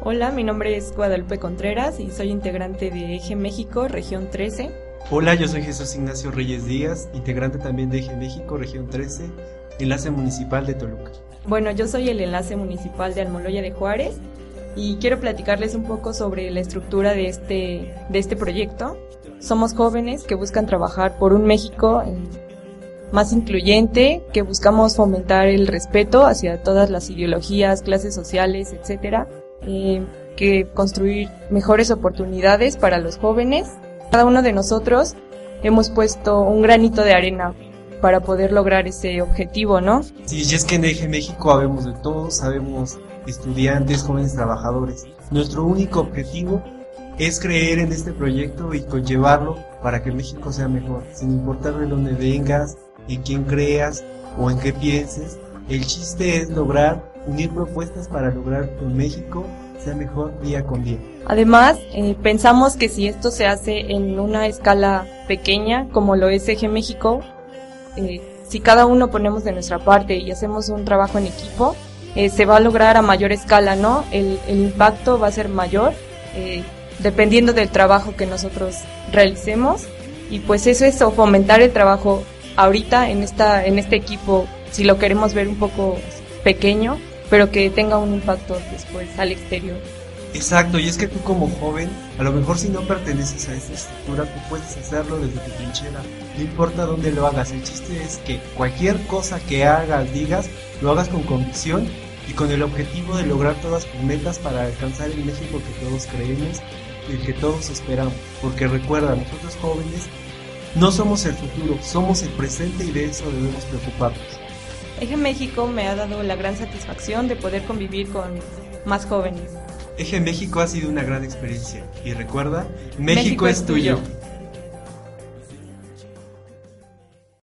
Hola, mi nombre es Guadalupe Contreras y soy integrante de Eje México, región 13. Hola, yo soy Jesús Ignacio Reyes Díaz, integrante también de Eje México, región 13, enlace municipal de Toluca. Bueno, yo soy el enlace municipal de Almoloya de Juárez y quiero platicarles un poco sobre la estructura de este, de este proyecto. Somos jóvenes que buscan trabajar por un México eh, más incluyente, que buscamos fomentar el respeto hacia todas las ideologías, clases sociales, etcétera eh, que construir mejores oportunidades para los jóvenes. Cada uno de nosotros hemos puesto un granito de arena para poder lograr ese objetivo, ¿no? Sí, y es que en Eje México habemos de todos, sabemos estudiantes, jóvenes trabajadores. Nuestro único objetivo es creer en este proyecto y conllevarlo para que México sea mejor, sin importar de dónde vengas, en quién creas o en qué pienses. El chiste es lograr unir propuestas para lograr que México sea mejor día con día. Además, eh, pensamos que si esto se hace en una escala pequeña, como lo es Eje México, eh, si cada uno ponemos de nuestra parte y hacemos un trabajo en equipo, eh, se va a lograr a mayor escala, ¿no? El, impacto va a ser mayor, dependiendo del trabajo que nosotros realicemos. Y pues eso es fomentar el trabajo ahorita en esta en este equipo, si lo queremos ver un poco pequeño, pero que tenga un impacto después al exterior. Exacto, y es que tú como joven, a lo mejor si no perteneces a esa estructura, tú puedes hacerlo desde tu trinchera, no importa dónde lo hagas, el chiste es que cualquier cosa que hagas, digas, lo hagas con convicción y con el objetivo de lograr todas tus metas para alcanzar el México que todos creemos y el que todos esperamos, porque recuerda, nosotros jóvenes no somos el futuro, somos el presente y de eso debemos preocuparnos. Eje México me ha dado la gran satisfacción de poder convivir con más jóvenes. Eje México ha sido una gran experiencia y recuerda, México, es tuyo.